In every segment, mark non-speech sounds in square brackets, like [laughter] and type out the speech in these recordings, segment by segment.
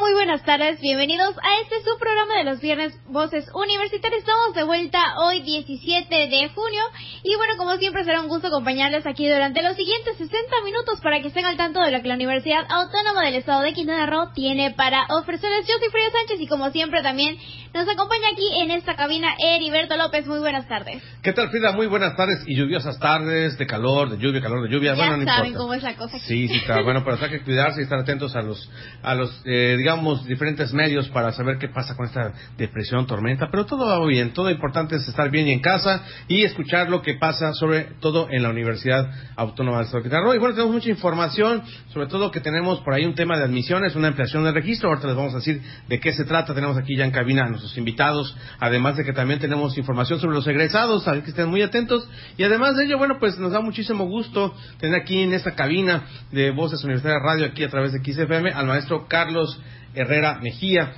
Muy buenas tardes, bienvenidos a este su programa de los viernes Voces Universitarias. Estamos de vuelta hoy 17 de junio y bueno, como siempre será un gusto acompañarles aquí durante los siguientes 60 minutos para que estén al tanto de lo que la Universidad Autónoma del Estado de Quintana Roo tiene para ofrecerles. Yo soy Frida Sánchez y como siempre también nos acompaña aquí en esta cabina Heriberto López. Muy buenas tardes. ¿Qué tal Frida? Muy buenas tardes y lluviosas tardes, de calor, de lluvia, calor, de lluvia. Ya bueno, no saben importa. cómo es la cosa aquí. Sí, sí, está bueno, pero hay que cuidarse y estar atentos a los, a los, eh, digamos, diferentes medios para saber qué pasa con esta depresión, tormenta. Pero todo va bien. Todo importante es estar bien y en casa y escuchar lo que pasa, sobre todo en la Universidad Autónoma de Quintana Roo. Y bueno, tenemos mucha información, sobre todo que tenemos por ahí un tema de admisiones, una ampliación del registro. Ahorita les vamos a decir de qué se trata. Tenemos aquí ya en cabina a nuestros invitados, además de que también tenemos información sobre los egresados, así que estén muy atentos. Y además de ello, bueno, pues nos da muchísimo gusto tener aquí en esta cabina de Voces Universitarias Radio, aquí a través de XFM, al maestro Carlos Herrera Mejía,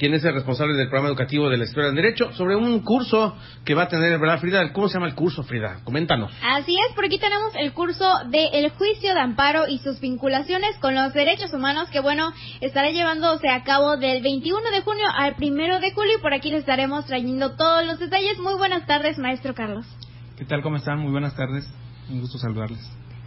quien es el responsable del programa educativo de la Historia del Derecho, sobre un curso que va a tener, ¿verdad, Frida? ¿Cómo se llama el curso, Frida? Coméntanos. Así es, por aquí tenemos el curso de El juicio de amparo y sus vinculaciones con los derechos humanos que, bueno, estará llevándose a cabo del 21 de junio al 1 de julio y por aquí les estaremos trayendo todos los detalles. Muy buenas tardes, maestro Carlos. ¿Qué tal? ¿Cómo están? Muy buenas tardes. Un gusto saludarles.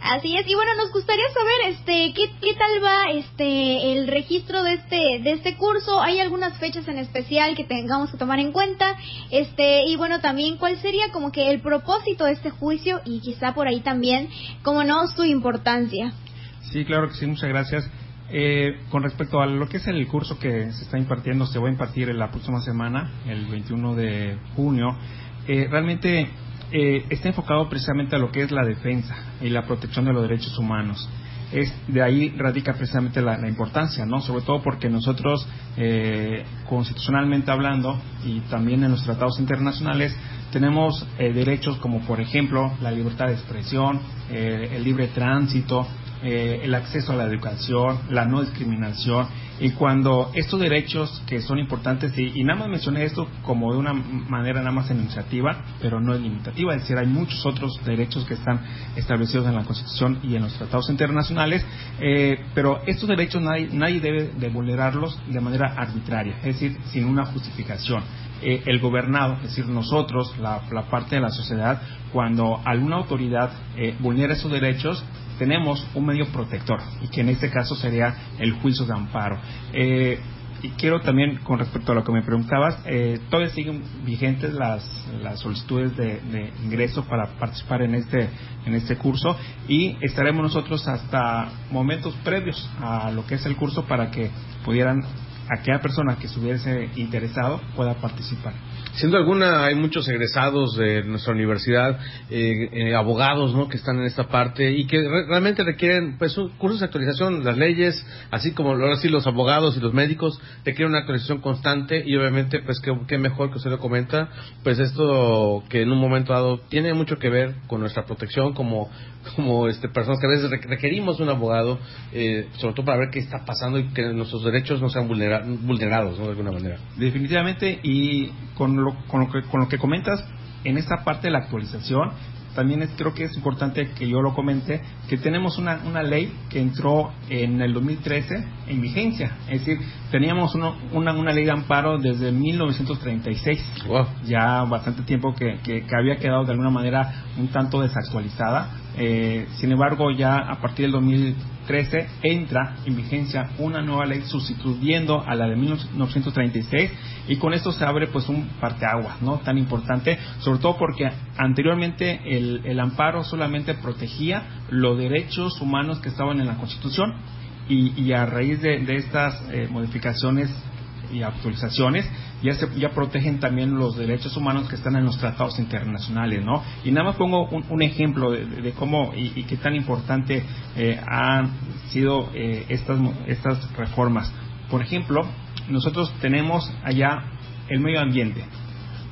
Así es, y bueno, nos gustaría saber, este, qué, qué tal va, este, el registro de este, de este curso. ¿Hay algunas fechas en especial que tengamos que tomar en cuenta? Este, y bueno, también cuál sería como que el propósito de este juicio y quizá por ahí también, como no, su importancia. Sí, claro que sí, muchas gracias. Eh, con respecto a lo que es el curso que se está impartiendo, se va a impartir la próxima semana, el 21 de junio. Eh, realmente eh, está enfocado precisamente a lo que es la defensa y la protección de los derechos humanos. Es, de ahí radica precisamente la, importancia, ¿no? Sobre todo porque nosotros, eh, constitucionalmente hablando, y también en los tratados internacionales, tenemos eh, derechos como, por ejemplo, la libertad de expresión, eh, el libre tránsito, eh, el acceso a la educación, la no discriminación, y cuando estos derechos que son importantes, y, nada más mencioné esto como de una manera nada más enunciativa, pero no es limitativa, es decir, hay muchos otros derechos que están establecidos en la Constitución y en los tratados internacionales, eh, pero estos derechos nadie, nadie debe de vulnerarlos de manera arbitraria, es decir, sin una justificación. Eh, el gobernado, es decir, nosotros, la, la, parte de la sociedad, cuando alguna autoridad eh, vulnera esos derechos, tenemos un medio protector y que en este caso sería el juicio de amparo. Eh, y quiero también, con respecto a lo que me preguntabas, eh, todavía siguen vigentes las, las solicitudes de, de, ingreso para participar en este, en este curso y estaremos nosotros hasta momentos previos a lo que es el curso para que pudieran aquella persona que estuviese interesado pueda participar. Siendo alguna, hay muchos egresados de nuestra universidad, eh, eh, abogados, ¿no? Que están en esta parte y que re realmente requieren, pues, un cursos de actualización. Las leyes, así como ahora sí los abogados y los médicos, requieren una actualización constante y obviamente, pues, qué que mejor que usted lo comenta, pues, esto que en un momento dado tiene mucho que ver con nuestra protección como, como, este, personas que a veces requerimos un abogado, eh, sobre todo para ver qué está pasando y que nuestros derechos no sean vulnera vulnerados. De alguna manera. Definitivamente y con lo, con lo, que, con lo que comentas, en esta parte de la actualización, también es, creo que es importante que yo lo comente, que tenemos una, una ley que entró en el 2013 en vigencia. Es decir, teníamos uno, una, una ley de amparo desde 1936. Wow. Ya bastante tiempo que, que, que, había quedado de alguna manera un tanto desactualizada. Eh, sin embargo, ya a partir del 2013 entra en vigencia una nueva ley sustituyendo a la de 1936 y con esto se abre pues un parteaguas, ¿no? Tan importante, sobre todo porque anteriormente el, el amparo solamente protegía los derechos humanos que estaban en la Constitución y, y a raíz de, de estas eh, modificaciones y actualizaciones ya se ya protegen también los derechos humanos que están en los tratados internacionales, ¿no? Y nada más pongo un, un ejemplo de, de, cómo y, y, qué tan importante eh, han sido eh, estas estas reformas. Por ejemplo, nosotros tenemos allá el medio ambiente.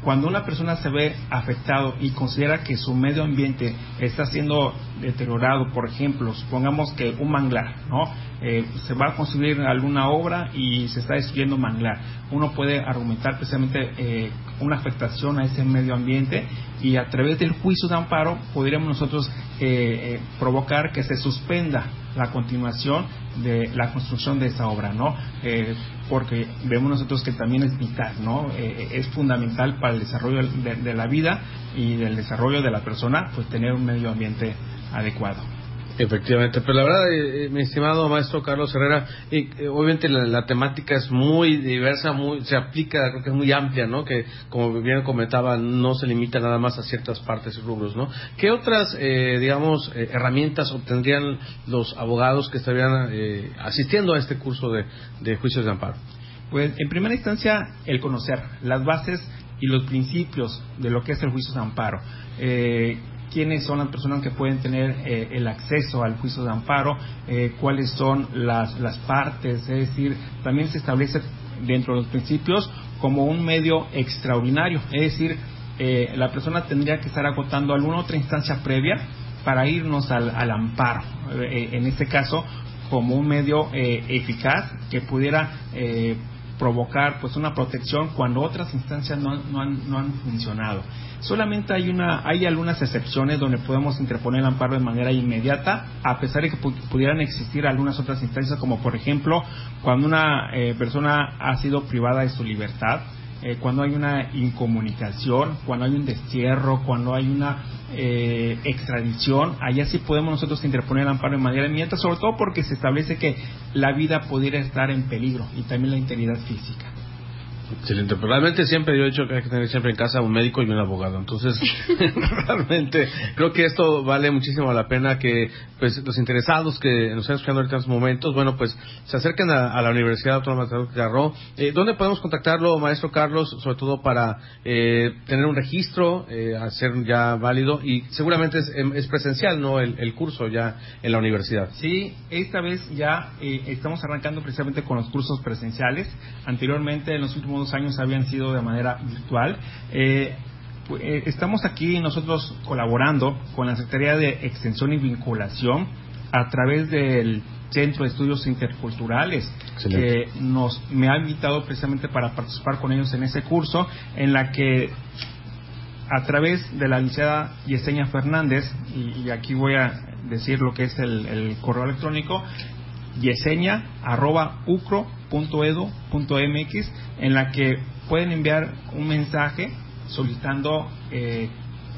Cuando una persona se ve afectado y considera que su medio ambiente está siendo deteriorado, por ejemplo, supongamos que un manglar, ¿no? Eh, se va a construir alguna obra y se está destruyendo manglar. Uno puede argumentar precisamente eh, una afectación a ese medio ambiente y a través del juicio de amparo podríamos nosotros eh, provocar que se suspenda la continuación de la construcción de esa obra, ¿no? porque vemos nosotros que también es vital, ¿no? es fundamental para el desarrollo de, de, la vida y del desarrollo de la persona, pues tener un medio ambiente adecuado. Efectivamente, pero la verdad, eh, eh, mi estimado maestro Carlos Herrera, y, eh, obviamente la, temática es muy diversa, muy, se aplica, creo que es muy amplia, ¿no? Que, como bien comentaba, no se limita nada más a ciertas partes y rubros, ¿no? ¿Qué otras, digamos, herramientas obtendrían los abogados que estarían asistiendo a este curso de, de juicios de amparo? Pues, en primera instancia, el conocer las bases y los principios de lo que es el juicio de amparo. Eh, quiénes son las personas que pueden tener eh, el acceso al juicio de amparo, eh, cuáles son las, las partes, es decir, también se establece dentro de los principios como un medio extraordinario, es decir, eh, la persona tendría que estar agotando alguna otra instancia previa para irnos al, al amparo, en este caso como un medio eficaz que pudiera provocar pues una protección cuando otras instancias no, no, han, no han funcionado. Solamente hay una, hay algunas excepciones donde podemos interponer el amparo de manera inmediata, a pesar de que pudieran existir algunas otras instancias, como por ejemplo cuando una eh, persona ha sido privada de su libertad, eh, cuando hay una incomunicación, cuando hay un destierro, cuando hay una eh, extradición, allá sí podemos nosotros interponer el amparo de manera inmediata, sobre todo porque se establece que la vida pudiera estar en peligro y también la integridad física. Excelente, pero realmente siempre yo he dicho que hay que tener siempre en casa un médico y un abogado. Entonces, [laughs] [laughs] realmente creo que esto vale muchísimo la pena que pues los interesados que nos están escuchando ahorita en estos momentos, bueno, pues se acerquen a, la Universidad Autónoma de Quintana eh, ¿Dónde podemos contactarlo, maestro Carlos, sobre todo para eh, tener un registro, eh, hacer ya válido y seguramente es, em, presencial, ¿no? El, el, curso ya en la universidad. Sí, esta vez ya eh, estamos arrancando precisamente con los cursos presenciales. Anteriormente, en los últimos años habían sido de manera virtual. Eh, eh, estamos aquí nosotros colaborando con la Secretaría de Extensión y Vinculación a través del Centro de Estudios Interculturales, que nos me ha invitado precisamente para participar con ellos en ese curso, en la que a través de la licenciada Yesenia Fernández, y, aquí voy a decir lo que es el, el correo electrónico, yesenia.ucro.edu.mx en la que pueden enviar un mensaje solicitando eh,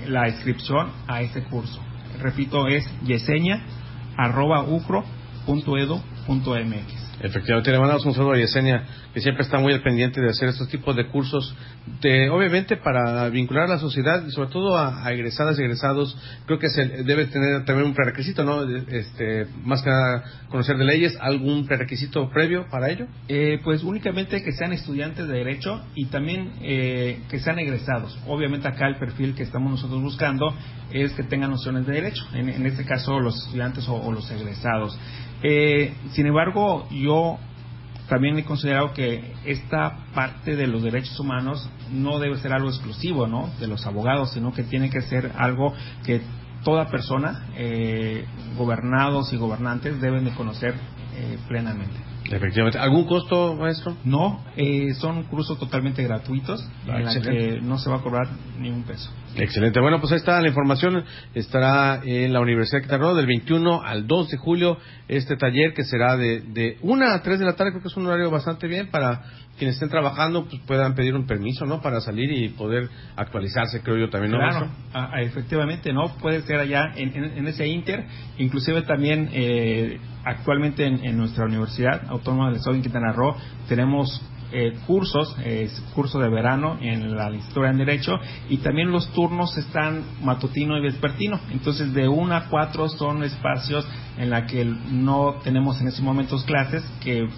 la inscripción a este curso. Repito, es yesenia.ucro.edu.mx. Efectivamente, le mandamos un saludo a Yesenia, que siempre está muy al pendiente de hacer estos tipos de cursos, de, obviamente para vincular a la sociedad y sobre todo a, egresadas y egresados, creo que se debe tener también un prerequisito, ¿no? Este, más que nada conocer de leyes, ¿algún prerequisito previo para ello? Eh, pues únicamente que sean estudiantes de Derecho y también eh, que sean egresados. Obviamente acá el perfil que estamos nosotros buscando es que tengan nociones de Derecho, en, este caso los estudiantes o los egresados. Eh, sin embargo, yo también he considerado que esta parte de los derechos humanos no debe ser algo exclusivo, ¿no? De los abogados, sino que tiene que ser algo que toda persona, eh, gobernados y gobernantes, deben de conocer eh, plenamente. Efectivamente. ¿Algún costo, maestro? No, eh, son cursos totalmente gratuitos ah, en los que no se va a cobrar ni un peso. Excelente. Bueno, pues ahí está la información. Estará en la Universidad de Quintana del 21 al 2 de julio este taller que será de, de 1 a 3 de la tarde. Creo que es un horario bastante bien para quienes estén trabajando pues puedan pedir un permiso, ¿no? Para salir y poder actualizarse, creo yo también, ¿no? Claro, efectivamente, ¿no? Puede ser allá en, ese inter, inclusive también eh, actualmente en, nuestra Universidad Autónoma del Estado de Quintana Roo tenemos eh, cursos, eh, curso de verano en la historia en Derecho y también los turnos están matutino y vespertino. Entonces de 1 a 4 son espacios en la que no tenemos en estos momentos clases que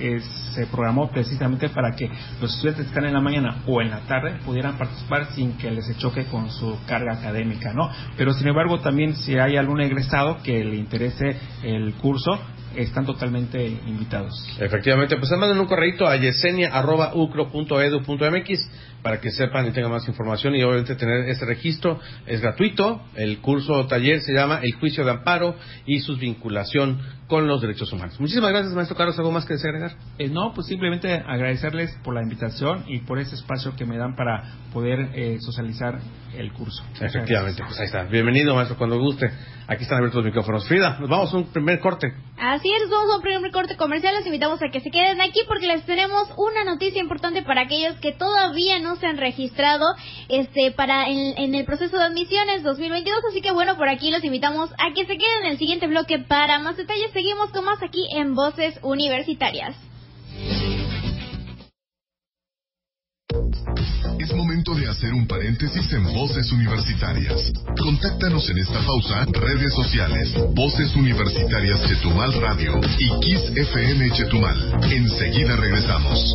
eh, se programó precisamente para que los estudiantes que están en la mañana o en la tarde pudieran participar sin que les choque con su carga académica, ¿no? Pero sin embargo también si hay algún egresado que le interese el curso, están totalmente invitados. Efectivamente, pues manden un correo a yesenia.ucro.edu.mx para que sepan y tengan más información y obviamente tener ese registro. Es gratuito. El curso o taller se llama El juicio de amparo y su vinculación con los derechos humanos. Muchísimas gracias, maestro Carlos. ¿Algo más que desagregar? Eh, no, pues simplemente agradecerles por la invitación y por ese espacio que me dan para poder eh, socializar el curso. Efectivamente, pues ahí está. Bienvenido, maestro, cuando guste. Aquí están abiertos los micrófonos. Frida, nos vamos a un primer corte. Así es, vamos a un primer corte comercial. Los invitamos a que se queden aquí porque les tenemos una noticia importante para aquellos que todavía no se han registrado este para en, en el proceso de admisiones 2022. Así que bueno, por aquí los invitamos a que se queden en el siguiente bloque para más detalles. Seguimos con más aquí en Voces Universitarias. Es momento de hacer un paréntesis en Voces Universitarias. Contáctanos en esta pausa, redes sociales, Voces Universitarias Chetumal Radio y Kiss FM Chetumal. Enseguida regresamos.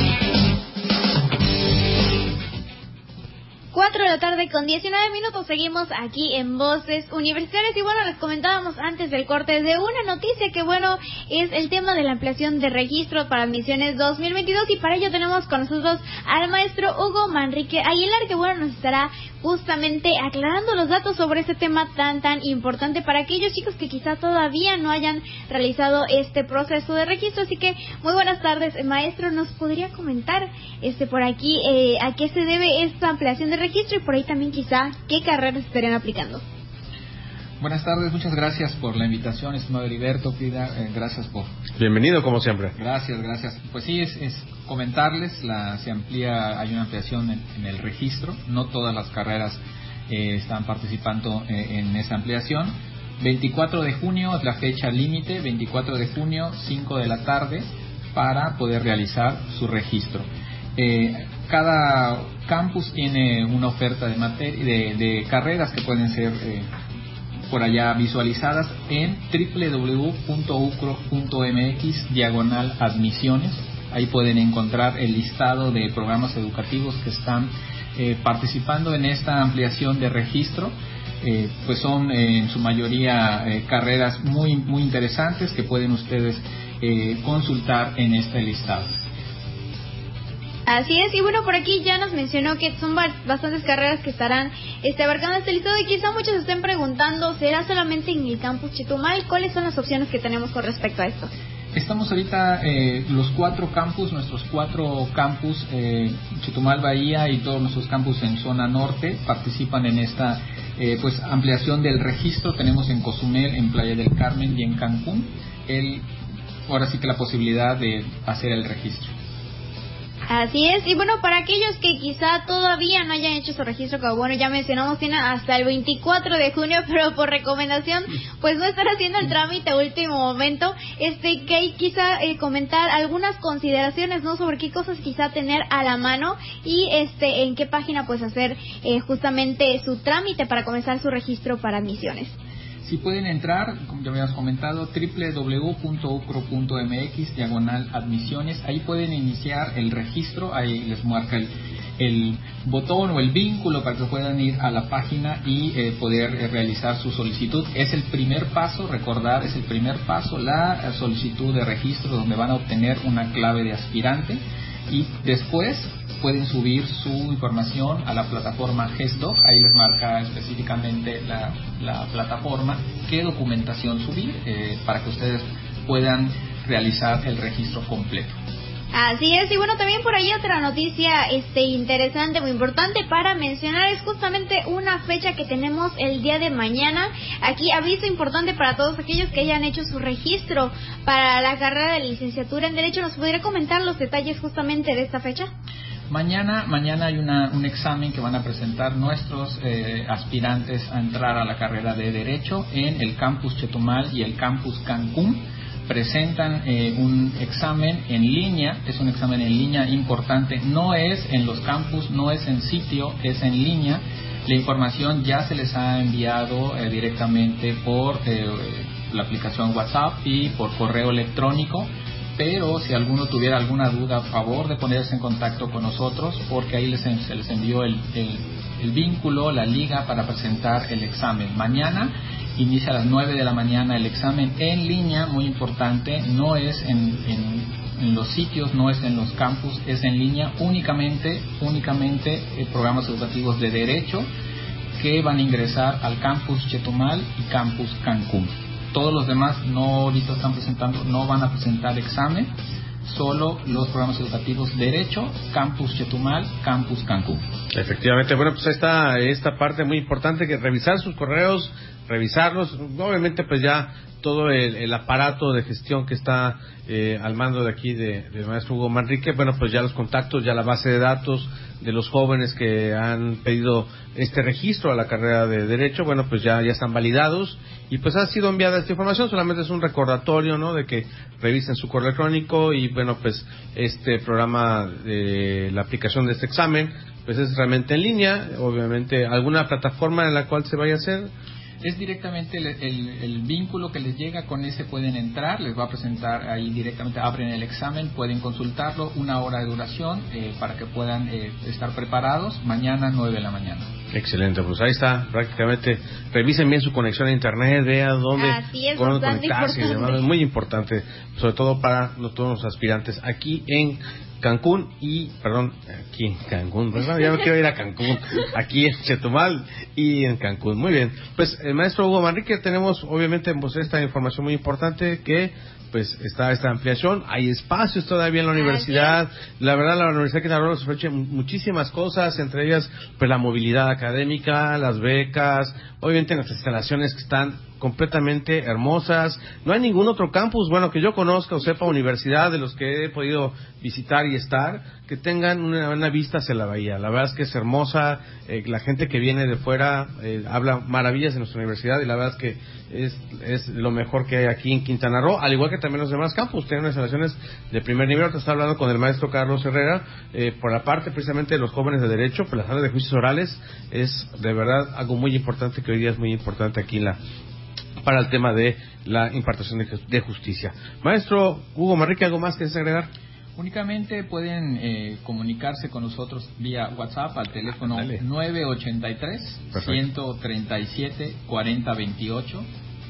4 de la tarde con 19 minutos seguimos aquí en Voces Universitarias y bueno, les comentábamos antes del corte de una noticia que bueno, es el tema de la ampliación de registro para admisiones 2022 y para ello tenemos con nosotros al maestro Hugo Manrique Aguilar que bueno, nos estará justamente aclarando los datos sobre este tema tan tan importante para aquellos chicos que quizá todavía no hayan realizado este proceso de registro. Así que muy buenas tardes, maestro. ¿Nos podría comentar este por aquí eh, a qué se debe esta ampliación de registro y por ahí también quizá qué carreras estarían aplicando? Buenas tardes, muchas gracias por la invitación, estimado Heriberto, Frida, eh, gracias por... Bienvenido como siempre. Gracias, gracias. Pues sí, es, es comentarles, la, se amplía, hay una ampliación en, el registro, no todas las carreras eh, están participando eh, en esa ampliación. 24 de junio es la fecha límite, 24 de junio, 5 de la tarde, para poder realizar su registro. cada campus tiene una oferta de, de, carreras que pueden ser por allá visualizadas en www.ucro.mx diagonal admisiones. Ahí pueden encontrar el listado de programas educativos que están eh, participando en esta ampliación de registro. Eh, pues son eh, en su mayoría carreras muy, muy interesantes que pueden ustedes consultar en este listado. Así es, y bueno, por aquí ya nos mencionó que son bastantes carreras que estarán este, abarcando este listado y quizá muchos estén preguntando, ¿será solamente en el campus Chetumal? ¿Cuáles son las opciones que tenemos con respecto a esto? Estamos ahorita eh, los cuatro campus, nuestros cuatro campus, eh, Chetumal, Bahía y todos nuestros campus en zona norte participan en esta eh, pues ampliación del registro. Tenemos en Cozumel, en Playa del Carmen y en Cancún el, ahora sí que la posibilidad de hacer el registro. Así es, y bueno, para aquellos que quizá todavía no hayan hecho su registro, como bueno, ya mencionamos, tiene hasta el 24 de junio, [laughs] pero por recomendación, pues no estar haciendo el trámite a último momento, este, que quizá eh, comentar algunas consideraciones, ¿no? Sobre qué cosas quizá tener a la mano y este, en qué página pues hacer eh, justamente su trámite para comenzar su registro para admisiones. Si pueden entrar, como ya habíamos comentado, www.ucro.mx, diagonal admisiones. Ahí pueden iniciar el registro, ahí les marca el, botón o el vínculo para que puedan ir a la página y eh, poder eh, realizar su solicitud. Es el primer paso, recordar, es el primer paso, la solicitud de registro donde van a obtener una clave de aspirante y después pueden subir su información a la plataforma GESDOC, ahí les marca específicamente la, la plataforma qué documentación subir eh, para que ustedes puedan realizar el registro completo. Así es, y bueno, también por ahí otra noticia este interesante, muy importante para mencionar es justamente una fecha que tenemos el día de mañana. Aquí aviso importante para todos aquellos que hayan hecho su registro para la carrera de licenciatura en Derecho. ¿Nos podría comentar los detalles justamente de esta fecha? Mañana, mañana hay un examen que van a presentar nuestros eh, aspirantes a entrar a la carrera de Derecho en el campus Chetumal y el campus Cancún. presentan eh, un examen en línea, es un examen en línea importante, no es en los campus, no es en sitio, es en línea. La información ya se les ha enviado eh, directamente por eh, la aplicación WhatsApp y por correo electrónico pero si alguno tuviera alguna duda, a favor de ponerse en contacto con nosotros, porque ahí les, se les envió el, el, vínculo, la liga para presentar el examen. Mañana inicia a las 9 de la mañana el examen en línea, muy importante, no es en, en, los sitios, no es en los campus, es en línea únicamente, únicamente eh, programas educativos de derecho que van a ingresar al campus Chetumal y campus Cancún. Todos los demás no ahorita están presentando, no van a presentar examen, solo los programas educativos Derecho, Campus Chetumal, Campus Cancún. Efectivamente, bueno, pues está esta parte muy importante que revisar sus correos, revisarlos, obviamente pues ya todo el, aparato de gestión que está eh, al mando de aquí de, de maestro Hugo Manrique, bueno, pues ya los contactos, ya la base de datos de los jóvenes que han pedido este registro a la carrera de Derecho, bueno, pues ya, ya están validados y pues ha sido enviada esta información, solamente es un recordatorio, ¿no? De que revisen su correo electrónico y bueno, pues este programa de la aplicación de este examen, pues es realmente en línea, obviamente alguna plataforma en la cual se vaya a hacer es directamente el, vínculo que les llega, con ese pueden entrar, les va a presentar ahí directamente, abren el examen, pueden consultarlo, una hora de duración eh, para que puedan eh, estar preparados, mañana 9 de la mañana. Excelente, pues ahí está, prácticamente, revisen bien su conexión a internet, vean dónde, conectarse, es muy importante, sobre todo para todos los aspirantes aquí en Cancún y, perdón, aquí en Cancún, pues, ya no quiero ir a Cancún, [laughs] aquí en Chetumal y en Cancún. Muy bien, pues el maestro Hugo Manrique, tenemos obviamente pues, esta información muy importante que pues está esta ampliación, hay espacios todavía en la universidad, la verdad la Universidad de Quintana Roo ofrece muchísimas cosas, entre ellas pues la movilidad académica, las becas, obviamente nuestras instalaciones que están completamente hermosas. No hay ningún otro campus, bueno, que yo conozca o sepa, universidad de los que he podido visitar y estar, que tengan una, vista hacia la bahía. La verdad es que es hermosa, eh, la gente que viene de fuera eh, habla maravillas de nuestra universidad y la verdad es que es, lo mejor que hay aquí en Quintana Roo, al igual que también los demás campus. Tienen instalaciones de primer nivel. Te está hablando con el maestro Carlos Herrera, eh, por la parte precisamente de los jóvenes de derecho, por las sala de juicios orales, es de verdad algo muy importante que hoy día es muy importante aquí en la para el tema de la impartición de justicia. Maestro Hugo Marrique, ¿algo más que agregar? Únicamente pueden eh, comunicarse con nosotros vía WhatsApp al teléfono 983-137-4028.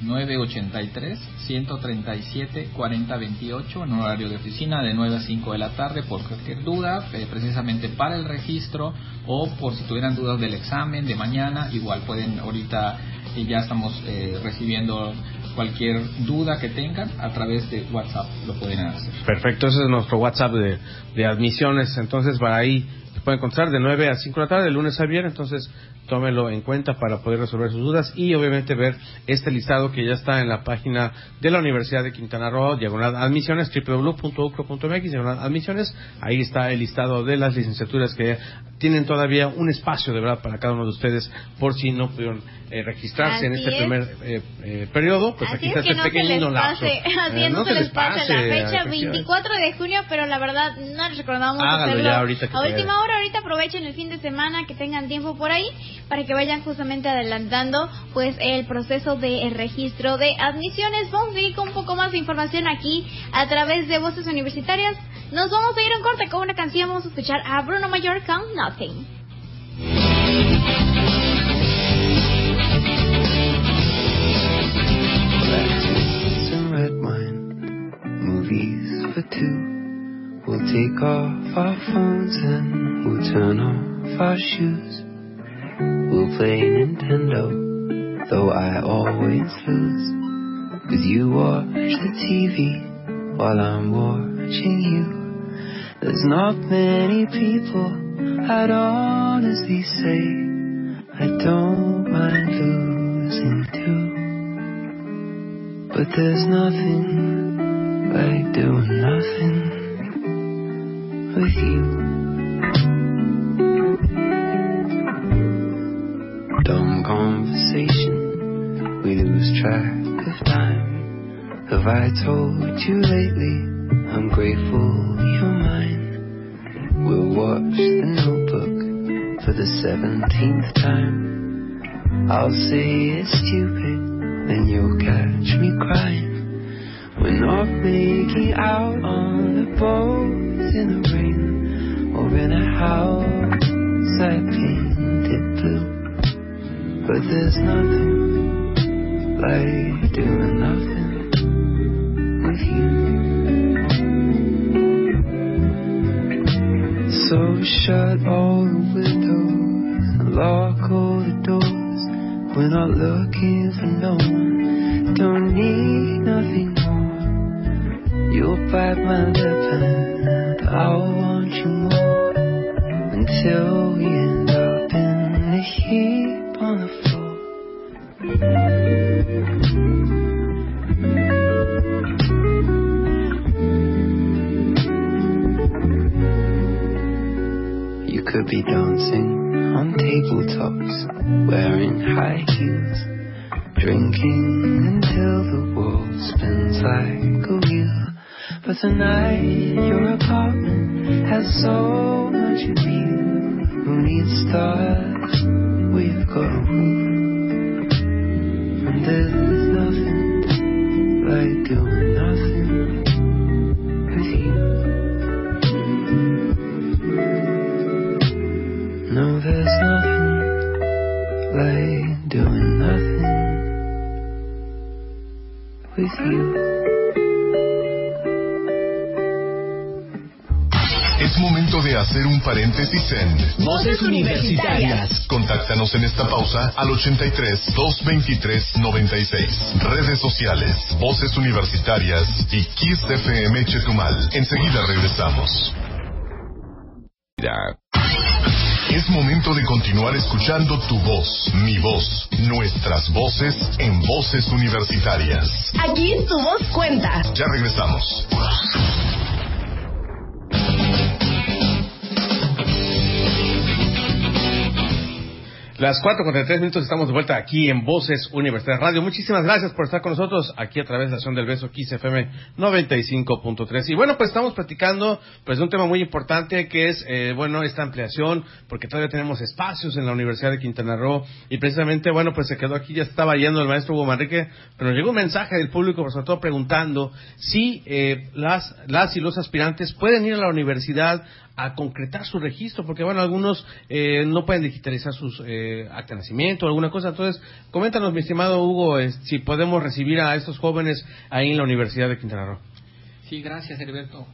983-137-4028 en horario de oficina de 9 a 5 de la tarde por cualquier duda, eh, precisamente para el registro o por si tuvieran dudas del examen de mañana, igual pueden ahorita y ya estamos eh, recibiendo cualquier duda que tengan a través de WhatsApp lo pueden hacer. Perfecto, ese es nuestro WhatsApp de, de admisiones, entonces para ahí se pueden encontrar de 9 a 5 de la tarde, de lunes a viernes, entonces tómelo en cuenta para poder resolver sus dudas y obviamente ver este listado que ya está en la página de la Universidad de Quintana Roo, diagonal admisiones, www.ucro.mx, diagonal admisiones, ahí está el listado de las licenciaturas que tienen todavía un espacio de verdad para cada uno de ustedes por si no pudieron eh, registrarse en este primer eh, eh, periodo, pues aquí está este no pequeño lazo. Así no, se les pase, la fecha 24 de junio, pero la verdad no les recordamos hacerlo ahorita a última hora, ahorita aprovechen el fin de semana que tengan tiempo por ahí para que vayan justamente adelantando pues el proceso de registro de admisiones. Vamos a ir con un poco más de información aquí a través de Voces Universitarias. Nos vamos a ir un corte con una canción, vamos a escuchar a Bruno Mayor con Nothing. for two. We'll take off our phones and we'll turn off our shoes. We'll play Nintendo, though I always lose. Cause you watch the TV while I'm watching you. There's not many people I'd honestly say I don't mind losing to. But there's nothing like doing nothing with you. Have I told you lately I'm grateful you're mine? We'll watch the notebook for the seventeenth time. I'll say it's stupid, then you'll catch me crying. We're not making out on the boat in the rain or in a house I painted blue. But there's nothing like doing nothing not looking for no But tonight your apartment has so much appeal. Who needs stars? We've got roof, and there's nothing like doing nothing hacer un paréntesis en Voces Universitarias. Contáctanos en esta pausa al 83 223 96. Redes sociales, Voces Universitarias y Kiss FM Chetumal. Enseguida regresamos. Es momento de continuar escuchando tu voz, mi voz, nuestras voces en Voces Universitarias. Aquí tu voz cuenta. Ya regresamos. Las 4 con 33 minutos estamos de vuelta aquí en Voces Universidad Radio. Muchísimas gracias por estar con nosotros aquí a través de la Acción del Beso Kiss FM 95.3. Y bueno, pues estamos platicando pues de un tema muy importante que es, eh, bueno, esta ampliación, porque todavía tenemos espacios en la Universidad de Quintana Roo y precisamente, bueno, pues se quedó aquí, ya estaba yendo el maestro Hugo Manrique, pero nos llegó un mensaje del público, sobre todo preguntando si eh, las, las y los aspirantes pueden ir a la universidad a concretar su registro, porque bueno, algunos eh, no pueden digitalizar sus eh, acta de nacimiento alguna cosa. Entonces, coméntanos, mi estimado Hugo, eh, si podemos recibir a estos jóvenes ahí en la Universidad de Quintana Roo. Sí, gracias, Heriberto.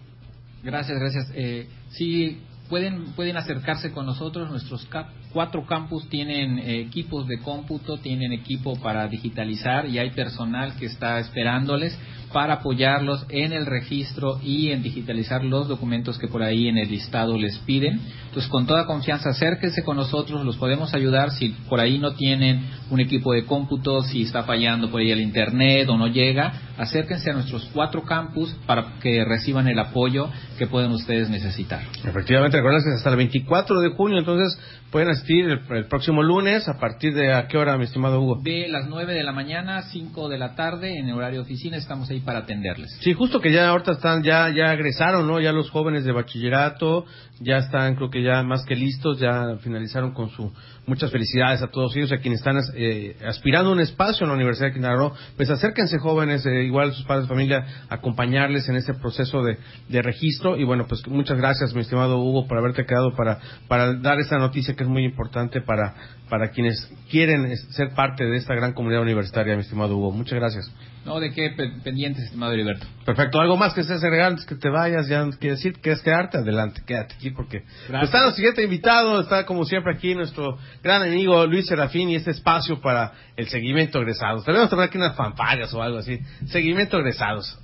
Gracias, gracias. Eh, sí, pueden, pueden acercarse con nosotros. Nuestros ca- cuatro campus tienen eh, equipos de cómputo, tienen equipo para digitalizar y hay personal que está esperándoles para apoyarlos en el registro y en digitalizar los documentos que por ahí en el listado les piden. Entonces, con toda confianza, acérquense con nosotros, los podemos ayudar si por ahí no tienen un equipo de cómputo, si está fallando por ahí el internet o no llega, acérquense a nuestros cuatro campus para que reciban el apoyo que pueden ustedes necesitar. Efectivamente, recuerden que hasta el 24 de junio, entonces pueden asistir el, el próximo lunes, a partir de a qué hora, mi estimado Hugo. De las 9 de la mañana a 5 de la tarde en el horario de oficina estamos ahí para atenderles. Sí, justo que ya ahorita están, ya, ya egresaron, ¿no? Ya los jóvenes de bachillerato, ya están, creo que ya más que listos, ya finalizaron con su, muchas felicidades a todos ellos, a quienes están eh, aspirando a un espacio en la Universidad de Quintana Roo, pues acérquense jóvenes, eh, igual sus padres de familia, acompañarles en ese proceso de, de registro, y bueno, pues muchas gracias, mi estimado Hugo, por haberte quedado para, para dar esta noticia que es muy importante para, para quienes quieren ser parte de esta gran comunidad universitaria, mi estimado Hugo. Muchas gracias. No, de qué pe- pendientes, estimado Heriberto. Perfecto, algo más que estés agregar antes que te vayas, ya no quiere decir que es quedarte, adelante, quédate aquí porque está nuestro siguiente invitado, está como siempre aquí nuestro gran amigo Luis Serafín y este espacio para el seguimiento egresados. Debemos tener aquí unas fanfarrias o algo así, seguimiento egresados.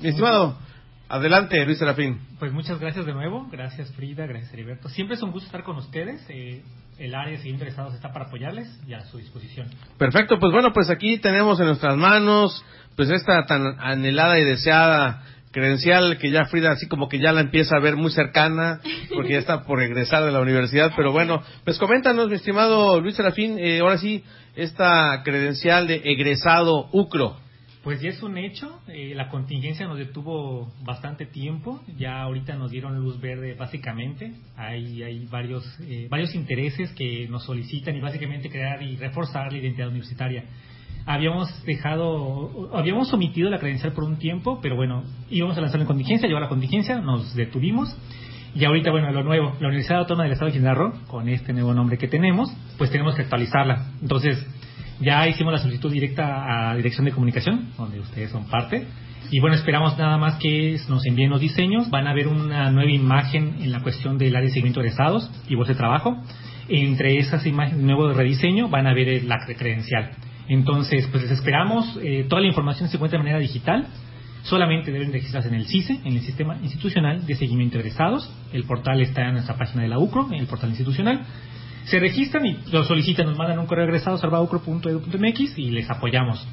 Mi estimado, adelante Luis Serafín. Pues muchas gracias de nuevo, gracias Frida, gracias Heriberto. Siempre es un gusto estar con ustedes. eh, el área de estados está para apoyarles y a su disposición. Perfecto, pues bueno, pues aquí tenemos en nuestras manos pues esta tan anhelada y deseada credencial que ya Frida así como que ya la empieza a ver muy cercana porque ya está por egresar de la universidad, pero bueno, pues coméntanos mi estimado Luis Serafín, eh, ahora sí, esta credencial de egresado UCRO. Pues ya es un hecho, eh, la contingencia nos detuvo bastante tiempo, ya ahorita nos dieron luz verde básicamente, hay, hay varios, eh, varios intereses que nos solicitan y básicamente crear y reforzar la identidad universitaria. Habíamos dejado, habíamos omitido la credencial por un tiempo, pero bueno, íbamos a lanzar en contingencia, llegó la contingencia, nos detuvimos y ahorita, bueno, lo nuevo, la Universidad Autónoma del Estado de Quintana con este nuevo nombre que tenemos, pues tenemos que actualizarla. Entonces, ya hicimos la solicitud directa a Dirección de Comunicación, donde ustedes son parte. Y bueno, esperamos nada más que nos envíen los diseños. Van a ver una nueva imagen en la cuestión del área de seguimiento de estados y voz de trabajo. Entre esas imágenes, nuevo rediseño, van a ver la credencial. Entonces, pues les esperamos. Eh, toda la información se encuentra de manera digital. Solamente deben registrarse en el CISE, en el Sistema Institucional de Seguimiento de Egresados. El portal está en nuestra página de la UCRO, en el portal institucional se registran y lo solicitan, nos mandan un correo egresados mx y les apoyamos.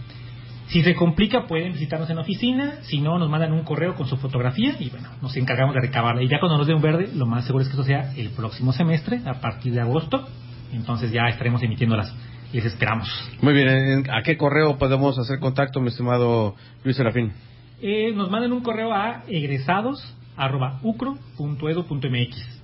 Si se complica, pueden visitarnos en la oficina. Si no, nos mandan un correo con su fotografía y bueno, nos encargamos de recabarla. Y ya cuando nos den un verde, lo más seguro es que eso sea el próximo semestre, a partir de agosto. Entonces ya estaremos emitiéndolas. Les esperamos. Muy bien. ¿A qué correo podemos hacer contacto, mi estimado Luis Serafín? Eh, nos mandan un correo a egresados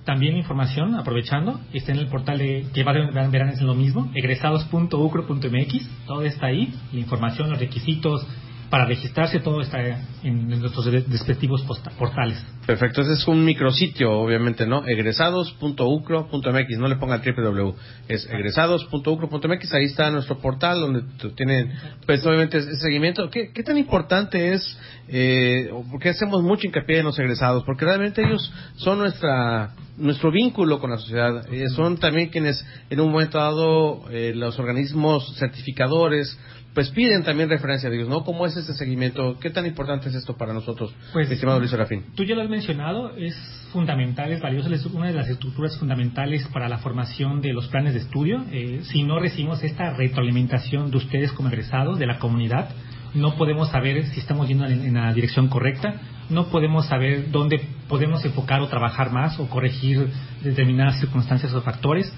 también información, aprovechando, está en el portal de que verán, verán es lo mismo, egresados.ucro.mx, todo está ahí, la información, los requisitos, para registrarse todo está en, nuestros respectivos portales. Perfecto, ese es un micrositio, obviamente, ¿no? egresados.ucro.mx, no le pongan www, es egresados.ucro.mx, ahí está nuestro portal donde tienen, pues obviamente, ese seguimiento. ¿Qué, qué tan importante es, eh, porque hacemos mucho hincapié en los egresados? Porque realmente ellos son nuestra nuestro vínculo con la sociedad, eh, son también quienes en un momento dado eh, los organismos certificadores pues piden también referencia de ellos, ¿no? ¿Cómo es este seguimiento? ¿Qué tan importante es esto para nosotros, pues, estimado Luis Serafín? Tú ya lo has mencionado, es fundamental, es valioso, es una de las estructuras fundamentales para la formación de los planes de estudio. Eh, si no recibimos esta retroalimentación de ustedes como egresados, de la comunidad, no podemos saber si estamos yendo en, en la dirección correcta, no podemos saber dónde podemos enfocar o trabajar más o corregir determinadas circunstancias o factores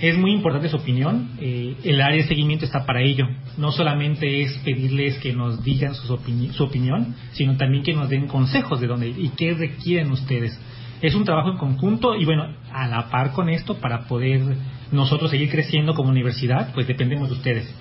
es muy importante su opinión. Eh, el área de seguimiento está para ello. No solamente es pedirles que nos digan su, opinión, sino también que nos den consejos de dónde y qué requieren ustedes. Es un trabajo en conjunto y bueno, a la par con esto, para poder nosotros seguir creciendo como universidad, pues dependemos de ustedes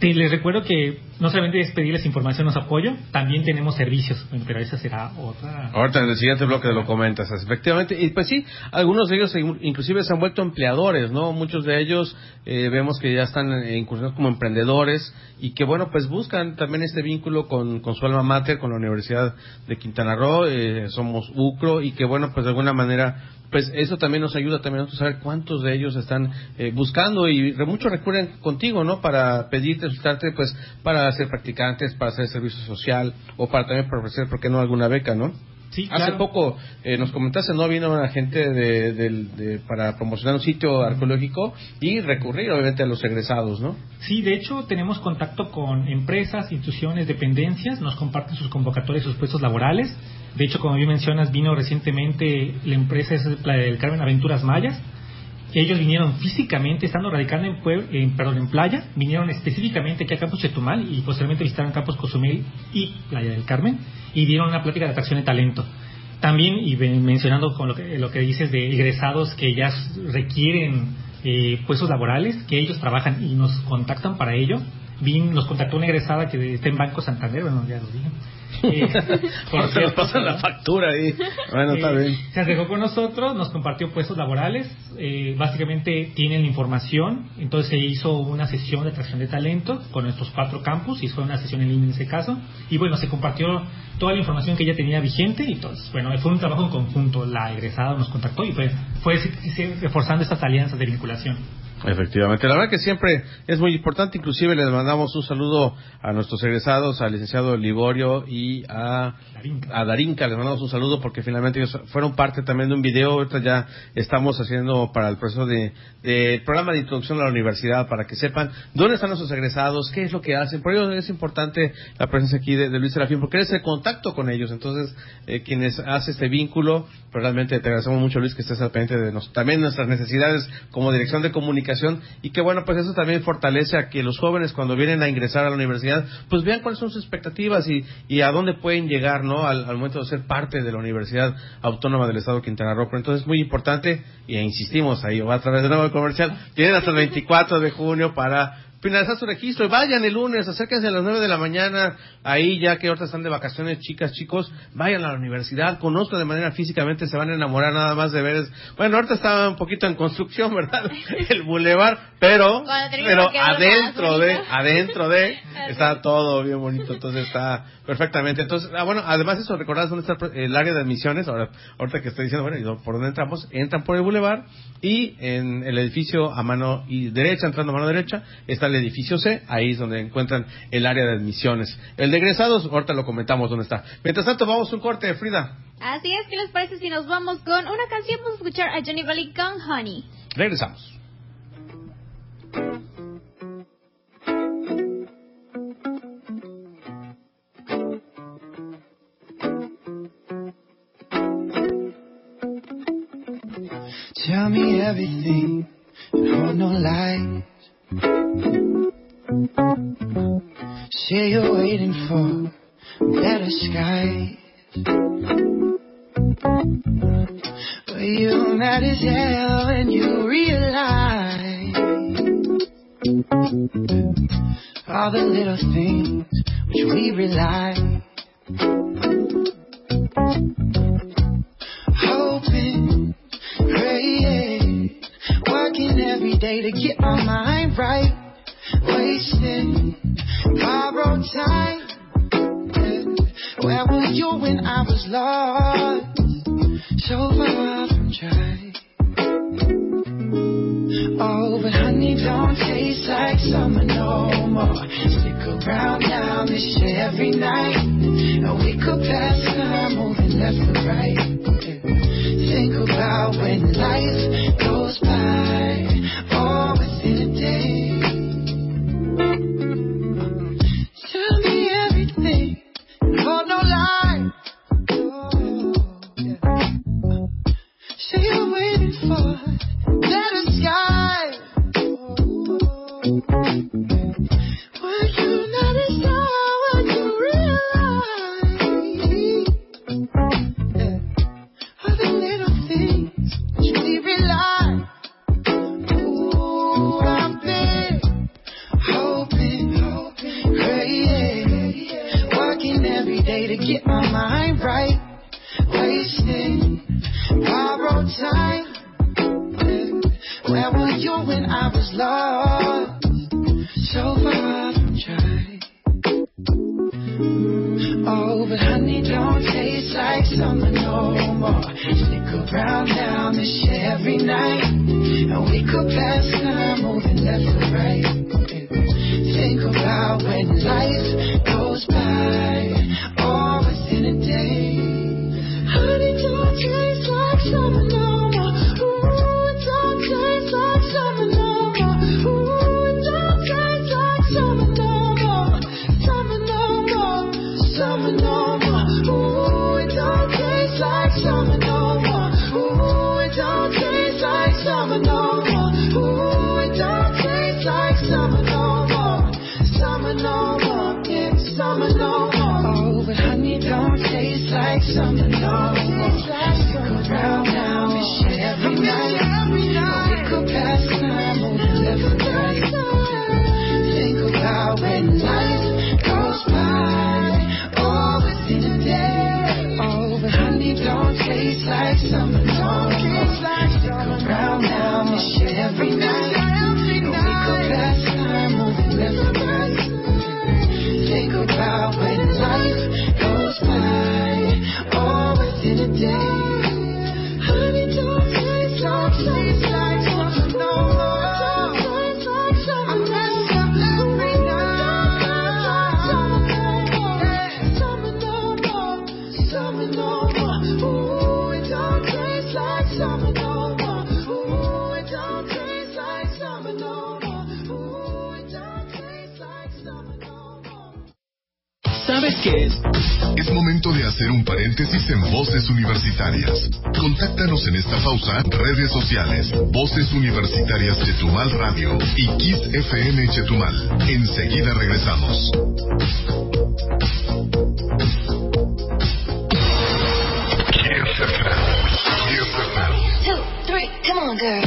les recuerdo que no solamente es pedirles información o apoyo, también tenemos servicios, pero esa será otra. Ahorita en el siguiente bloque lo comentas, efectivamente. Y pues sí, algunos de ellos inclusive se han vuelto empleadores, ¿no? Muchos de ellos eh, vemos que ya están incursionados como emprendedores y que, bueno, pues buscan también este vínculo con, con su alma mater, con la Universidad de Quintana Roo, eh, somos UCRO y que, bueno, pues de alguna manera pues eso también nos ayuda también a saber cuántos de ellos están eh, buscando y muchos recurren contigo, ¿no? Para pedirte, solicitarte, pues, para ser practicantes, para hacer servicio social o para también para ofrecer, ¿por qué no?, alguna beca, ¿no? Sí, Hace poco eh, nos comentaste, ¿no? Vino una gente de, para promocionar un sitio arqueológico y recurrir, obviamente, a los egresados, ¿no? Sí, de hecho, tenemos contacto con empresas, instituciones, dependencias, nos comparten sus convocatorias, sus puestos laborales de hecho, como bien mencionas, vino recientemente la empresa es del Carmen Aventuras Mayas. Ellos vinieron físicamente, estando radicando en, en, perdón, en playa, vinieron específicamente aquí a Campus Chetumal y posteriormente visitaron Campus Cozumel y Playa del Carmen y dieron una plática de atracción de talento. También, y mencionando con lo que, lo que dices de egresados que ya requieren eh, puestos laborales, que ellos trabajan y nos contactan para ello. Vin, nos contactó una egresada que está en Banco Santander, bueno, ya lo dije [laughs] por se nos pasan la factura ahí. Bueno, está bien. Se acercó con nosotros, nos compartió puestos laborales. Eh, básicamente tienen la información. Entonces se hizo una sesión de atracción de talento con nuestros cuatro campus y fue una sesión en línea en ese caso. Y bueno, se compartió toda la información que ella tenía vigente. Y entonces, bueno, fue un trabajo en conjunto. La egresada nos contactó y fue, fue reforzando estas alianzas de vinculación. Efectivamente, la verdad que siempre es muy importante, inclusive les mandamos un saludo a nuestros egresados, al licenciado Liborio y a Darinka. les mandamos un saludo porque finalmente ellos fueron parte también de un video, ahorita ya estamos haciendo para el proceso de, programa de introducción a la universidad para que sepan dónde están nuestros egresados, qué es lo que hacen, por ello es importante la presencia aquí de, Luis Serafín, porque eres el contacto con ellos, entonces eh, quienes hace este vínculo, realmente te agradecemos mucho Luis que estés al pendiente de nos, también nuestras necesidades como dirección de comunicación y que bueno, pues eso también fortalece a que los jóvenes cuando vienen a ingresar a la universidad, pues vean cuáles son sus expectativas y, y a dónde pueden llegar, ¿no? Al, al momento de ser parte de la Universidad Autónoma del Estado de Quintana Roo. Pero entonces es muy importante, y insistimos ahí, va a través de nuevo comercial, tienen hasta el 24 de junio para finalizar su registro. Vayan el lunes, acérquense a las 9 de la mañana, ahí ya que ahorita están de vacaciones, chicas, chicos, vayan a la universidad, conozcan de manera físicamente, se van a enamorar nada más de ver. Bueno, ahorita está un poquito en construcción, ¿verdad? [laughs] El bulevar, pero, pero adentro de, adentro de, [laughs] está todo bien bonito, entonces está perfectamente. Entonces, ah, bueno, además eso, recordad dónde está el área de admisiones, ahora, ahorita que estoy diciendo, bueno, ¿y por dónde entramos? Entran por el bulevar y en el edificio a mano y derecha, entrando a mano derecha, está el edificio C, ahí es donde encuentran el área de admisiones. El de egresados, ahorita lo comentamos dónde está. Mientras tanto, vamos a un corte, Frida. Así es, ¿qué les parece si nos vamos con una canción? Vamos a escuchar a Johnny Valley con Honey. Regresamos. Better. But you're mad as hell and you realize all the little things which we rely. Honey don't taste like summer no more. Stick around now, miss you every night. Contáctanos en esta pausa, redes sociales, Voces Universitarias Chetumal Radio y Kiss FM Chetumal. Enseguida regresamos.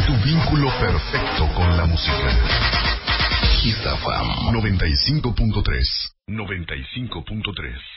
Tu vínculo perfecto con la música. Kiss FM 95.3. 95.3.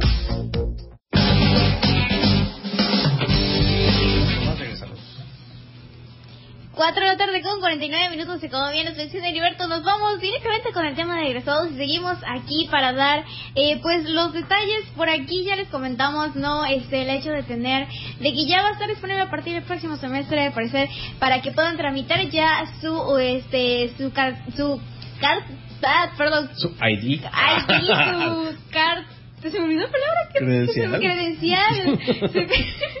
Cuatro de la tarde con 49 minutos y como bien nos menciona Heriberto, nos vamos directamente con el tema de egresados y seguimos aquí para dar eh, pues los detalles. Por aquí ya les comentamos, ¿no? Este, el hecho de tener, de que ya va a estar disponible a partir del próximo semestre, al parecer, para que puedan tramitar ya su, este, su, car, su, car, ah, perdón, Su ID. ID, su [laughs] car, se me olvidó la palabra, ¿Qué- Credencial. Credencial. [laughs] [laughs]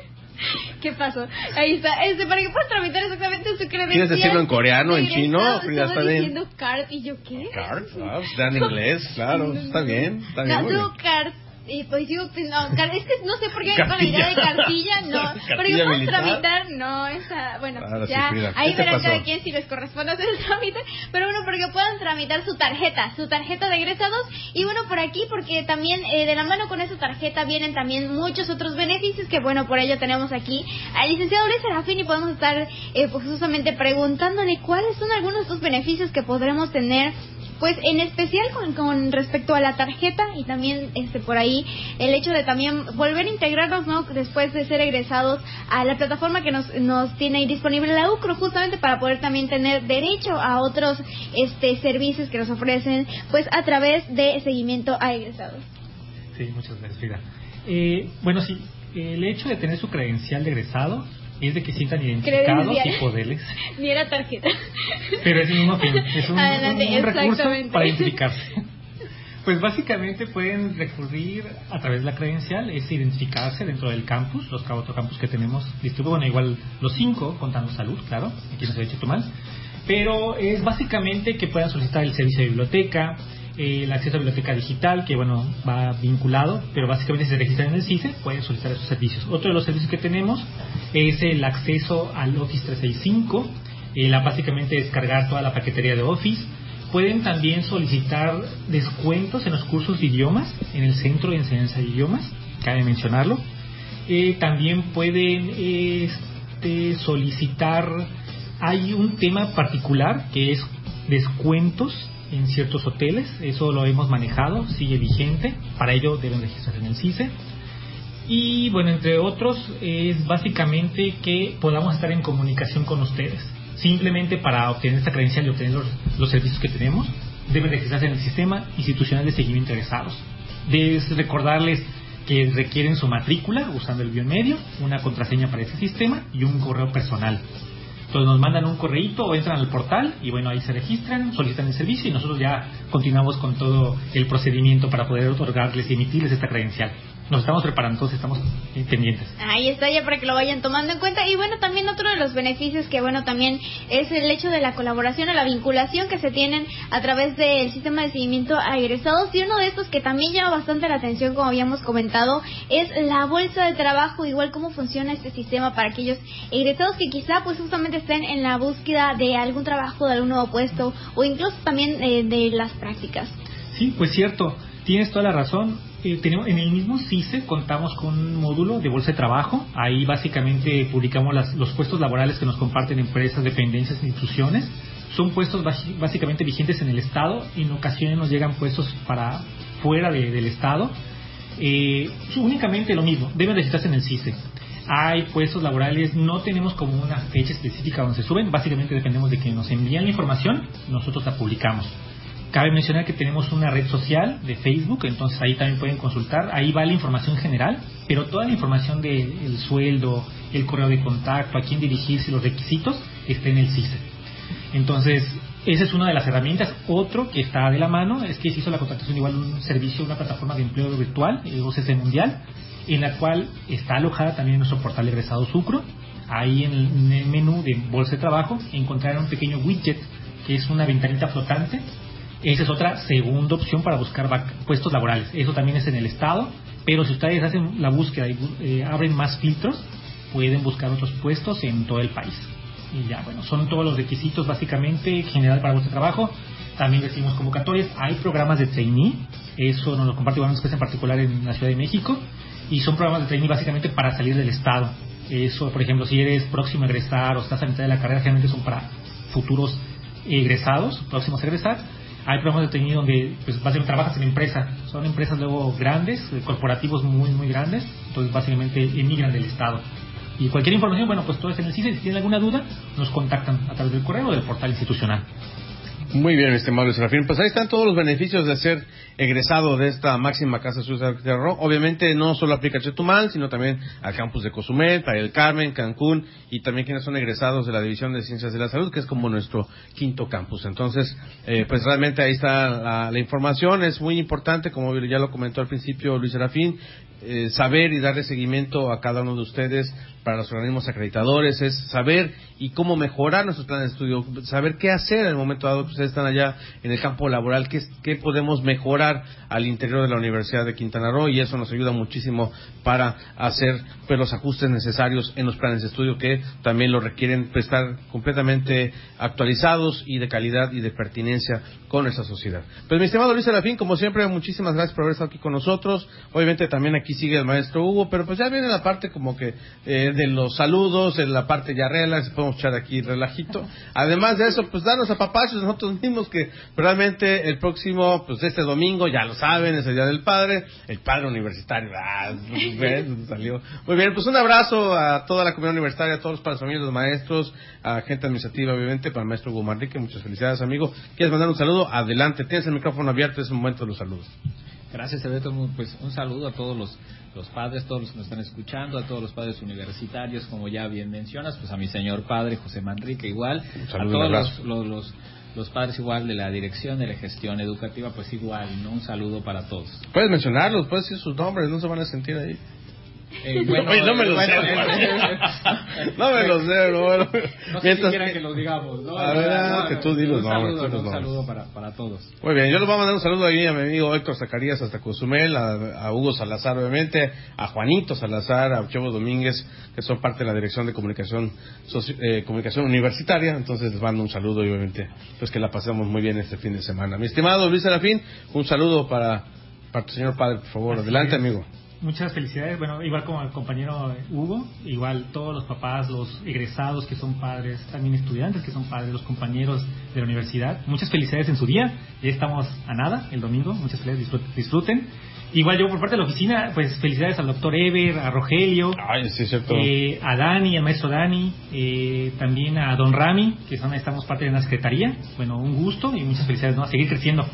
¿Qué pasó? Ahí está. Este, para que puedan tramitar exactamente su credencial. ¿Quieres decirlo en coreano, en chino? Frida, está bien. diciendo card y yo, ¿qué? Card, ah, pues, está en inglés, claro, está bien, está bien. card. Y pues digo, pues, no, es que no sé por qué con la idea de cartilla, no. Cartilla [laughs] Pero yo tramitar, no, esa, bueno, Ahora sí, ya, ahí ¿qué te verán cada quien si les corresponde hacer el trámite. Pero bueno, porque puedan tramitar su tarjeta, su tarjeta de egresados. Y bueno, por aquí, porque también eh, de la mano con esa tarjeta vienen también muchos otros beneficios que bueno, por ello tenemos aquí al licenciado Luis Serafín y podemos estar eh, pues justamente preguntándole cuáles son algunos de estos beneficios que podremos tener pues en especial con, con respecto a la tarjeta y también este por ahí el hecho de también volver a integrarnos no después de ser egresados a la plataforma que nos, nos tiene ahí disponible la UCRO justamente para poder también tener derecho a otros este servicios que nos ofrecen pues a través de seguimiento a egresados. Sí, muchas gracias, Frida. Eh, bueno, sí, el hecho de tener su credencial de egresado es de que sientan identificados y poderles. [laughs] Ni era tarjeta. Pero es el mismo fin, es un, Adelante, un- un recurso para identificarse. [laughs] Pues básicamente pueden recurrir a través de la credencial, es identificarse dentro del campus, los cuatro campus que tenemos distribuidos, bueno, igual los cinco, contando salud, claro, aquí en la ciudad de Chetumal. Pero es básicamente que puedan solicitar el servicio de biblioteca, eh, el acceso a biblioteca digital, que bueno, va vinculado, pero básicamente si se registran en el CICE, pueden solicitar esos servicios. Otro de los servicios que tenemos es el acceso al Office 365, eh, la, básicamente descargar toda la paquetería de Office. Pueden también solicitar descuentos en los cursos de idiomas, en el Centro de Enseñanza de Idiomas, cabe mencionarlo. Eh, también pueden este, solicitar, hay un tema particular que es descuentos en ciertos hoteles, eso lo hemos manejado, sigue vigente, para ello deben registrarse en el CICE. Y bueno, entre otros, es básicamente que podamos estar en comunicación con ustedes. Simplemente para obtener esta credencial y obtener los, los servicios que tenemos, deben registrarse en el sistema institucional de seguimiento de egresados. Debes recordarles que requieren su matrícula usando el biomedio, una contraseña para ese sistema y un correo personal. Entonces nos mandan un correíto o entran al portal y bueno, ahí se registran, solicitan el servicio y nosotros ya continuamos con todo el procedimiento para poder otorgarles y emitirles esta credencial. Nos estamos preparando, entonces estamos pendientes. Ahí está ya para que lo vayan tomando en cuenta. Y bueno, también otro de los beneficios que bueno también es el hecho de la colaboración o la vinculación que se tienen a través del sistema de seguimiento a egresados. Y uno de estos que también llama bastante la atención, como habíamos comentado, es la bolsa de trabajo, igual cómo funciona este sistema para aquellos egresados que quizá pues justamente estén en la búsqueda de algún trabajo, de algún nuevo puesto o incluso también eh, de las prácticas. Sí, pues cierto, tienes toda la razón. Eh, tenemos, en el mismo CICE contamos con un módulo de bolsa de trabajo. Ahí básicamente publicamos las- los puestos laborales que nos comparten empresas, dependencias, instituciones. Son puestos básicamente vigentes en el Estado. En ocasiones nos llegan puestos para fuera de- del Estado. Eh, únicamente lo mismo, deben registrarse en el CICE. Hay puestos laborales, no tenemos como una fecha específica donde se suben, básicamente dependemos de que nos envíen la información, nosotros la publicamos. Cabe mencionar que tenemos una red social de Facebook, entonces ahí también pueden consultar, ahí va la información general, pero toda la información del sueldo, el correo de contacto, a quién dirigirse, los requisitos, está en el CICE. Entonces, esa es una de las herramientas. Otro que está de la mano es que se hizo la contratación igual de un servicio, una plataforma de empleo virtual, el OCC Mundial. en la cual está alojada también nuestro portal egresado Sucro. Ahí en el menú de bolsa de trabajo encontrarán un pequeño widget que es una ventanita flotante. Esa es otra segunda opción para buscar puestos laborales. Eso también es en el estado, pero si ustedes hacen la búsqueda y eh, abren más filtros, pueden buscar otros puestos en todo el país. Y ya, bueno, son todos los requisitos básicamente general para vuestro trabajo. También recibimos convocatorias. Hay programas de trainee. Eso nos lo comparte empresa en particular en la Ciudad de México. Y son programas de trainee básicamente para salir del Estado. Eso, por ejemplo, si eres próximo a egresar o estás a mitad de la carrera, generalmente son para futuros egresados, próximos a egresar. Hay programas de trainee donde pues, básicamente trabajas en empresa. Son empresas luego grandes, eh, corporativos muy, muy grandes. Entonces, básicamente emigran del Estado. Y cualquier información, bueno, pues todo es en el CISE. Si tienen alguna duda, nos contactan a través del correo o del portal institucional. Muy bien, estimado Serafín. Pues ahí están todos los beneficios de ser egresado de esta máxima casa suiza de terror. Obviamente no solo aplica a Chetumal, sino también al campus de Cozumel, Playa del Carmen, Cancún y también quienes son egresados de la División de Ciencias de la Salud, que es como nuestro quinto campus. Entonces, eh, pues realmente ahí está la, la información. Es muy importante, como ya lo comentó al principio Luis Serafín, eh, saber y darle seguimiento a cada uno de ustedes para los organismos acreditadores, es saber y cómo mejorar nuestros planes de estudio, saber qué hacer en el momento dado que ustedes están allá en el campo laboral, qué, qué podemos mejorar al interior de la Universidad de Quintana Roo y eso nos ayuda muchísimo para hacer pues, los ajustes necesarios en los planes de estudio que también lo requieren pues, estar completamente actualizados y de calidad y de pertinencia con nuestra sociedad. Pues mi estimado Luis Serafín, como siempre, muchísimas gracias por haber estado aquí con nosotros. Obviamente también aquí sigue el maestro Hugo, pero pues ya viene la parte como que eh, de los saludos, en la parte ya relax, podemos echar aquí relajito. Además de eso, pues darnos a papachos nosotros mismos que realmente el próximo, pues este domingo, ya lo saben, es el Día del Padre, el Padre Universitario. Ah, ¿ves? [laughs] salió. Muy bien, pues un abrazo a toda la comunidad universitaria, a todos los padres, familias, los maestros, a gente administrativa, obviamente, para el maestro Hugo Manrique, muchas felicidades, amigo. ¿Quieres mandar un saludo? Adelante, tienes el micrófono abierto, es el momento de los saludos. Gracias, Alberto. Pues un saludo a todos los, los padres, todos los que nos están escuchando, a todos los padres universitarios, como ya bien mencionas, pues a mi señor padre José Manrique igual, Un a saludo, un todos los, los, los, los padres igual de la dirección de la gestión educativa, pues igual, ¿no? Un saludo para todos. Puedes mencionarlos, puedes decir sus nombres, no se van a sentir ahí. Eh, [laughs] bueno, Oye, no me los bueno, sé, [laughs] No me los sé, bueno. No sé si quieran que los digamos, ¿no? A ver, No, que tú di los un nombres, saludo, tú los un saludo para, para todos. Muy bien, yo les voy a mandar un saludo ahí a mi amigo Héctor Zacarías hasta Cozumel, a, a Hugo Salazar obviamente, a Juanito Salazar, a Chevo Domínguez, que son parte de la Dirección de Comunicación Soci- eh, Comunicación Universitaria, entonces les mando un saludo y obviamente pues que la pasemos muy bien este fin de semana. Mi estimado Luis Serafín, un saludo para, para tu señor padre, por favor, Así adelante es. amigo. Muchas felicidades, bueno, igual como el compañero Hugo, igual todos los papás, los egresados que son padres, también estudiantes que son padres, los compañeros de la universidad, muchas felicidades en su día, ya estamos a nada el domingo, muchas felicidades, disfrut- disfruten. Igual yo por parte de la oficina, pues felicidades al doctor Ever, a Rogelio, Ay, sí, eh, a Dani, al maestro Dani, eh, también a Don Rami, que son, estamos parte de la secretaría, bueno, un gusto y muchas felicidades, ¿no? A seguir creciendo.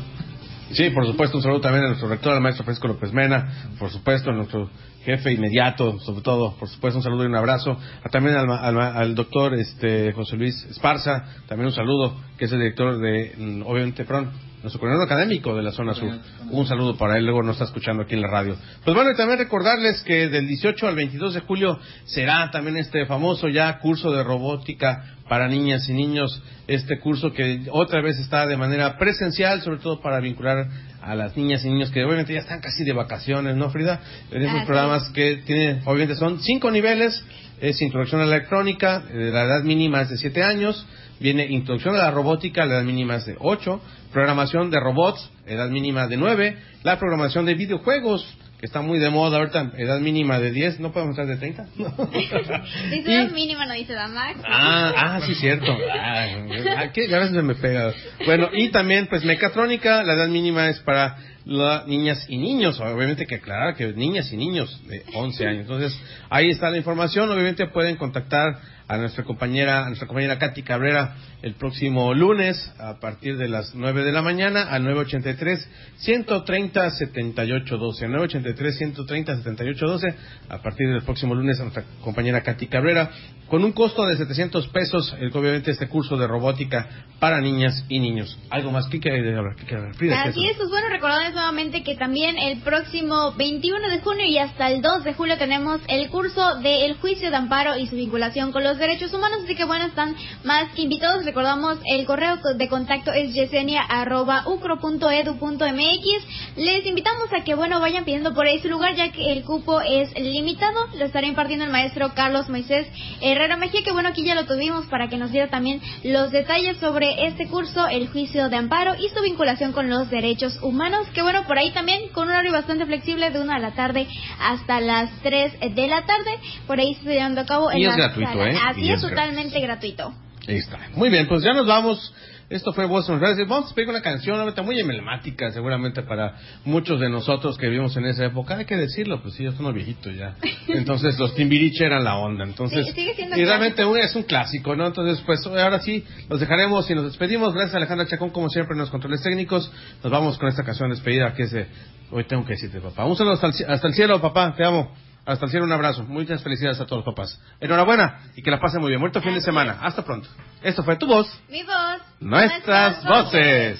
Sí, por supuesto, un saludo también a nuestro rector, al maestro Francisco López Mena, por supuesto, a nuestro jefe inmediato, sobre todo, por supuesto, un saludo y un abrazo. También al, al al doctor este, José Luis Esparza, también un saludo, que es el director de, mm, obviamente, perdón, nuestro coordinador académico de la zona sur. Un saludo para él, luego nos está escuchando aquí en la radio. Pues bueno, y también recordarles que del 18 al 22 de julio será también este famoso ya curso de robótica para niñas y niños, este curso que otra vez está de manera presencial, sobre todo para vincular a las niñas y niños que obviamente ya están casi de vacaciones, ¿no, Frida? En esos programas que tienen, obviamente son cinco niveles, es introducción a la electrónica, eh, la edad mínima es de siete años, viene introducción a la robótica, la edad mínima es de ocho, programación de robots, edad mínima de nueve, la programación de videojuegos, que está muy de moda ahorita, edad mínima de 10, ¿no podemos estar de 30? [laughs] Dice edad mínima, no dice edad máxima. Ah, ah, sí, cierto. Ah, ¿qué? A veces me pega. Bueno, y también, pues, mecatrónica, la edad mínima es para las niñas y niños. Obviamente que aclarar que niñas y niños de 11 años. Entonces, ahí está la información. Obviamente pueden contactar a nuestra compañera, a nuestra compañera Katy Cabrera el próximo lunes a partir de las 9 de la mañana al 983 130 7812 983 130 7812 a partir del próximo lunes a nuestra compañera Katy Cabrera con un costo de 700 pesos, el, obviamente este curso de robótica para niñas y niños. ¿Algo más? ¿Qué quiere hablar? ¿Qué quiere hablar? Frida, ¿qué Así es? es, pues bueno, recordarles nuevamente que también el próximo 21 de junio y hasta el 2 de julio tenemos el curso del juicio de amparo y su vinculación con los derechos humanos, así que bueno, están más que invitados. Recordamos, el correo de contacto es yesenia.ucro.edu.mx. Les invitamos a que, bueno, vayan pidiendo por ahí su lugar, ya que el cupo es limitado. Lo estará impartiendo el maestro Carlos Moisés Herrera Mejía, que bueno, aquí ya lo tuvimos para que nos diera también los detalles sobre este curso, el juicio de amparo y su vinculación con los derechos humanos, que bueno, por ahí también con un horario bastante flexible de una de la tarde hasta las 3 de la tarde, por ahí se está llevando a cabo en Y es la gratuito, sala. ¿eh? Así es, totalmente gratuito. Ahí está. Muy bien, pues ya nos vamos. Esto fue en Radio. Vamos a pedir una canción ahorita muy emblemática, seguramente para muchos de nosotros que vivimos en esa época. Hay que decirlo, pues sí, yo soy viejito ya. [laughs] Entonces los Timbiriche eran la onda. Entonces, Sí, sigue siendo y realmente un- es un clásico, ¿no? Entonces, pues ahora sí, los dejaremos y nos despedimos. Gracias a Alejandra Chacón, como siempre, en los controles técnicos. Nos vamos con esta canción de despedida que es de... Hoy tengo que decirte, papá. Un saludo hasta el, hasta el cielo, papá. Te amo. Hasta el cielo, un abrazo. Muchas felicidades a todos los papás. Enhorabuena y que la pasen muy bien. Muerto fin de semana. Hasta pronto. Esto fue tu voz. Mi voz. Nuestras voces.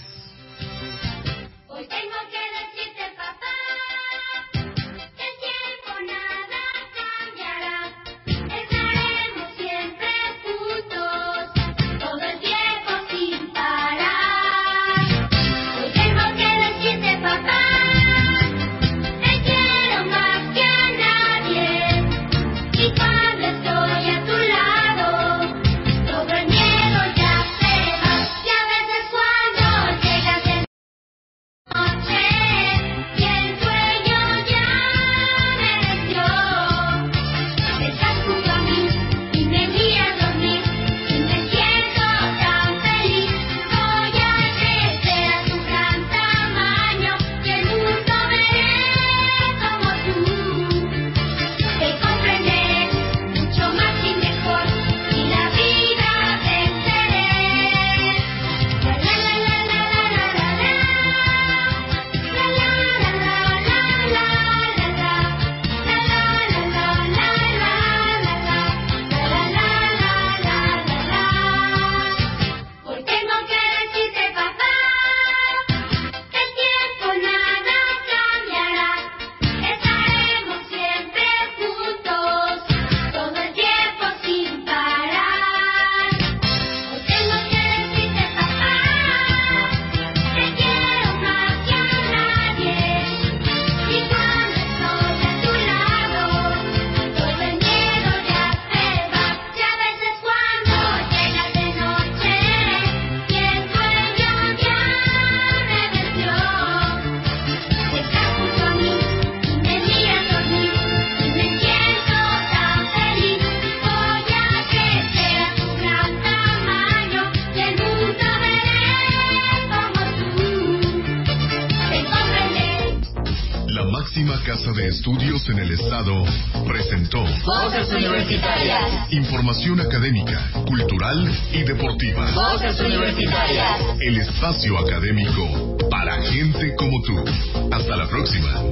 Hoy información académica, cultural y deportiva. Voces universitarias. El espacio académico para gente como tú. Hasta la próxima.